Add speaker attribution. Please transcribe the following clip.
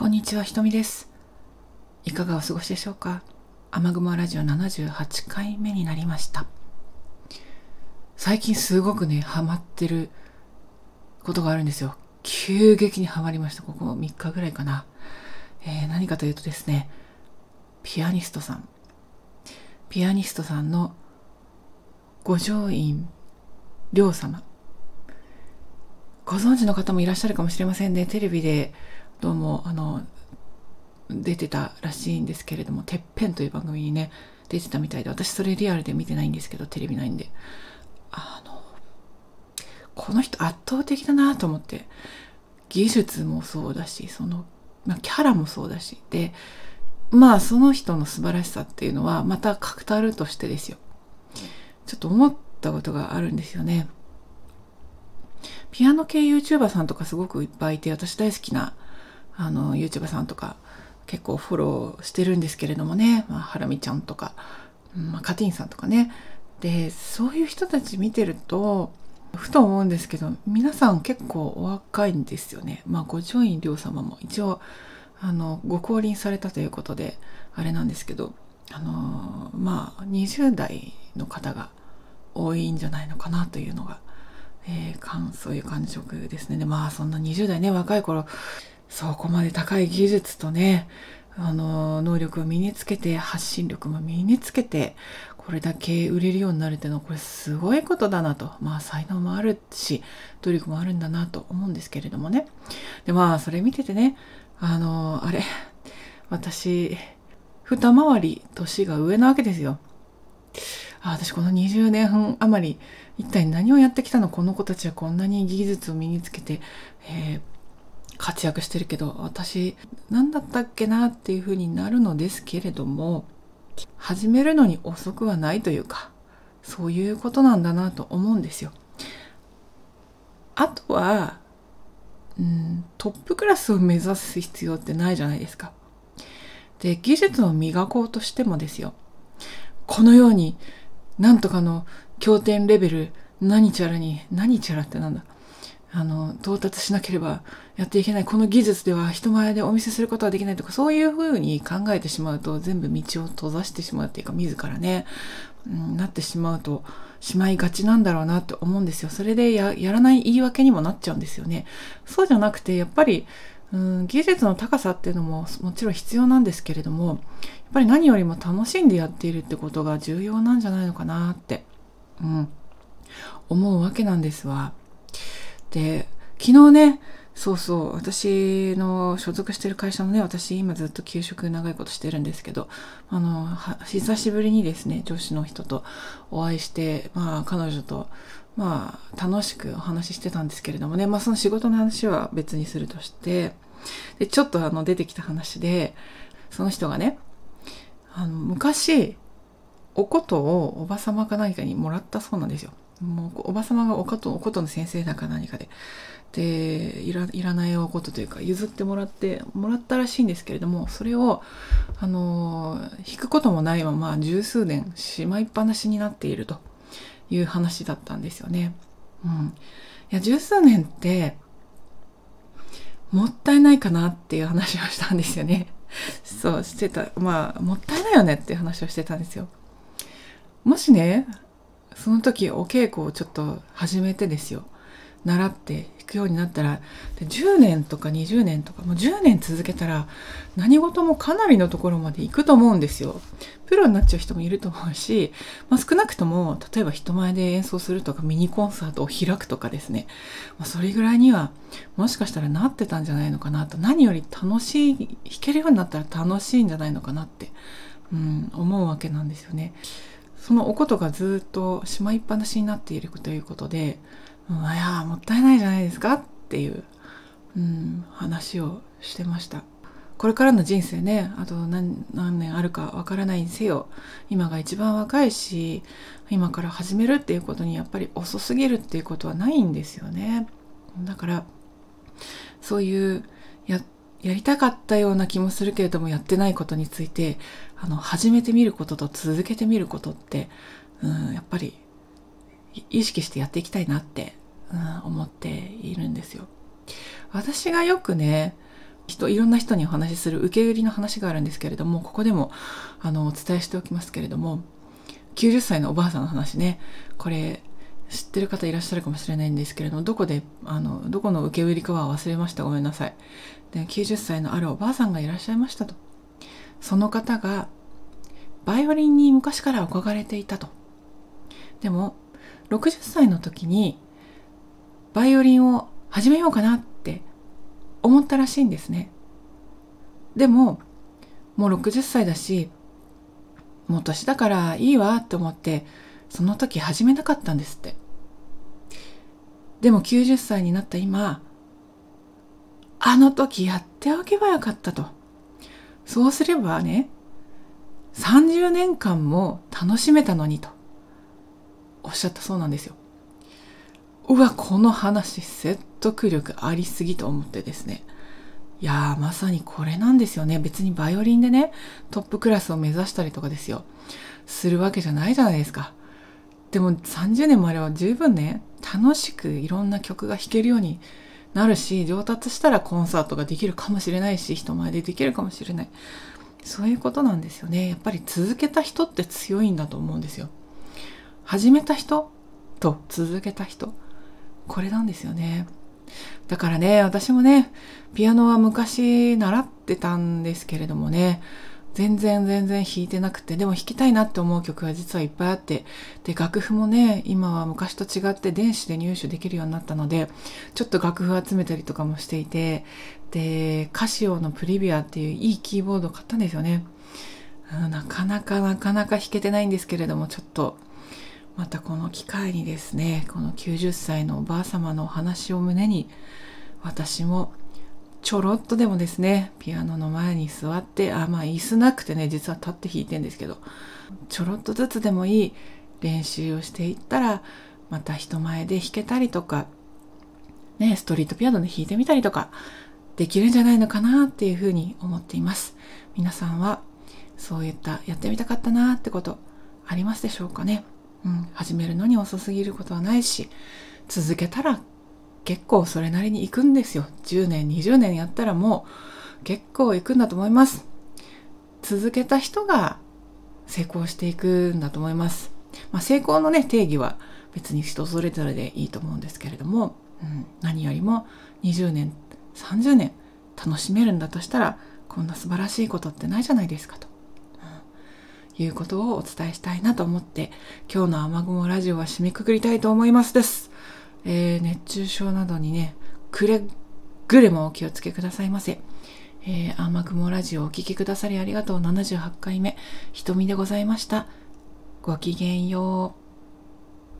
Speaker 1: こんにちは、ひとみです。いかがお過ごしでしょうか？雨雲ラジオ78回目になりました。最近すごくね、ハマってることがあるんですよ。急激にハマりました。ここ3日ぐらいかな。えー何かというとですね、ピアニストさん。ピアニストさんの五条院亮様。ご存知の方もいらっしゃるかもしれませんね。テレビでどうも、あの、出てたらしいんですけれども、てっぺんという番組にね、出てたみたいで、私それリアルで見てないんですけど、テレビないんで。あの、この人圧倒的だなと思って、技術もそうだし、その、まあ、キャラもそうだし、で、まあその人の素晴らしさっていうのは、また語るとしてですよ。ちょっと思ったことがあるんですよね。ピアノ系 YouTuber さんとかすごくいっぱいいて、私大好きなあの YouTube さんとか結構フォローしてるんですけれどもね、まあ、ハラミちゃんとか、まあ、カティンさんとかね。で、そういう人たち見てると、ふと思うんですけど、皆さん結構お若いんですよね。まあ、五条院亮様も一応、あの、ご降臨されたということで、あれなんですけど、あのまあ、20代の方が多いんじゃないのかなというのが、えー、感そういう感触ですね。で、まあ、そんな20代ね、若い頃、そこまで高い技術とね、あの、能力を身につけて、発信力も身につけて、これだけ売れるようになるっていうのは、これすごいことだなと。まあ、才能もあるし、努力もあるんだなと思うんですけれどもね。で、まあ、それ見ててね、あの、あれ、私、二回り年が上なわけですよ。あ私この20年余り一体何をやってきたの？この子たちはこんなに技術を身につけて、えー活躍してるけど私何だったっけなっていうふうになるのですけれども始めるのに遅くはないというかそういうことなんだなと思うんですよ。あとは、うん、トップクラスを目指す必要ってないじゃないですか。で技術を磨こうとしてもですよこのようになんとかの経典レベル何ちゃらに何ちゃらってなんだあの、到達しなければやっていけない。この技術では人前でお見せすることはできないとか、そういうふうに考えてしまうと、全部道を閉ざしてしまうっていうか、自らね、うん、なってしまうと、しまいがちなんだろうなって思うんですよ。それでややらない言い訳にもなっちゃうんですよね。そうじゃなくて、やっぱり、うん、技術の高さっていうのももちろん必要なんですけれども、やっぱり何よりも楽しんでやっているってことが重要なんじゃないのかなって、うん、思うわけなんですわ。で、昨日ね、そうそう、私の所属してる会社のね、私今ずっと給食長いことしてるんですけど、あの、久しぶりにですね、上司の人とお会いして、まあ彼女と、まあ楽しくお話ししてたんですけれどもね、まあその仕事の話は別にするとして、で、ちょっとあの出てきた話で、その人がね、あの、昔、おことをおばさまか何かにもらったそうなんですよ。もうおばさまがおこと、おことの先生だか何かで。で、いらいらないおことというか、譲ってもらって、もらったらしいんですけれども、それを、あの、引くこともないまま、十数年しまいっぱなしになっているという話だったんですよね。うん。いや、十数年って、もったいないかなっていう話をしたんですよね。そう、してた。まあ、もったいないよねっていう話をしてたんですよ。もしね、その時お稽古をちょっと始めてですよ。習って弾くようになったら、で10年とか20年とか、もう10年続けたら何事もかなりのところまで行くと思うんですよ。プロになっちゃう人もいると思うし、まあ、少なくとも、例えば人前で演奏するとかミニコンサートを開くとかですね。まあ、それぐらいにはもしかしたらなってたんじゃないのかなと。何より楽しい、弾けるようになったら楽しいんじゃないのかなって、うん、思うわけなんですよね。そのおことがずっとしまいっぱなしになっているということで、うん、いやもったいないじゃないですかっていう、うん、話をしてました。これからの人生ね、あと何年あるかわからないにせよ、今が一番若いし、今から始めるっていうことにやっぱり遅すぎるっていうことはないんですよね。だから、そういうや、やりたかったような気もするけれどもやってないことについて、あの、始めてみることと続けてみることって、うん、やっぱり意識してやっていきたいなって、うん、思っているんですよ。私がよくね、人いろんな人にお話しする受け売りの話があるんですけれどもここでもあのお伝えしておきますけれども90歳のおばあさんの話ね。これ知ってる方いらっしゃるかもしれないんですけれどもどこであのどこの受け売りかは忘れました。ごめんなさい。で90歳のあるおばあさんがいらっしゃいましたと。その方がバイオリンに昔から憧れていたと。でも60歳の時にバイオリンを始めようかなって思ったらしいんですね。でももう60歳だしもう年だからいいわって思ってその時始めなかったんですって。でも90歳になった今あの時やっておけばよかったと。そうすればね30年間も楽しめたのにとおっしゃったそうなんですよ。うわこの話説得力ありすぎと思ってですね。いやーまさにこれなんですよね。別にバイオリンでねトップクラスを目指したりとかですよ。するわけじゃないじゃないですか。でも30年もあれば十分ね楽しくいろんな曲が弾けるようになるし上達したらコンサートができるかもしれないし人前でできるかもしれない。そういうことなんですよね。やっぱり続けた人って強いんだと思うんですよ。始めた人と続けた人。これなんですよね。だからね、私もね、ピアノは昔習ってたんですけれどもね、全然全然弾いてなくて、でも弾きたいなって思う曲が実はいっぱいあって、で、楽譜もね、今は昔と違って電子で入手できるようになったので、ちょっと楽譜集めたりとかもしていて、で、カシオのプリビアっていういいキーボードを買ったんですよね。なかなかなかなか弾けてないんですけれども、ちょっと、またこの機会にですねこの90歳のおばあ様のお話を胸に私もちょろっとでもですねピアノの前に座ってあまあ椅子なくてね実は立って弾いてんですけどちょろっとずつでもいい練習をしていったらまた人前で弾けたりとかねストリートピアノで弾いてみたりとかできるんじゃないのかなっていうふうに思っています。皆さんはそういったやってみたかったなってことありますでしょうかね？うん、始めるのに遅すぎることはないし続けたら結構それなりに行くんですよ。10年20年やったらもう結構行くんだと思います。続けた人が成功していくんだと思います、まあ、成功のね定義は別に人それぞれでいいと思うんですけれども、うん、何よりも20年30年楽しめるんだとしたらこんな素晴らしいことってないじゃないですかと。いうことをお伝えしたいなと思って、今日の雨雲ラジオは締めくくりたいと思いますです。えー、熱中症などにね、くれぐれもお気をつけくださいませ。えー、雨雲ラジオお聴きくださりありがとう。78回目、瞳でございました。ごきげんよう。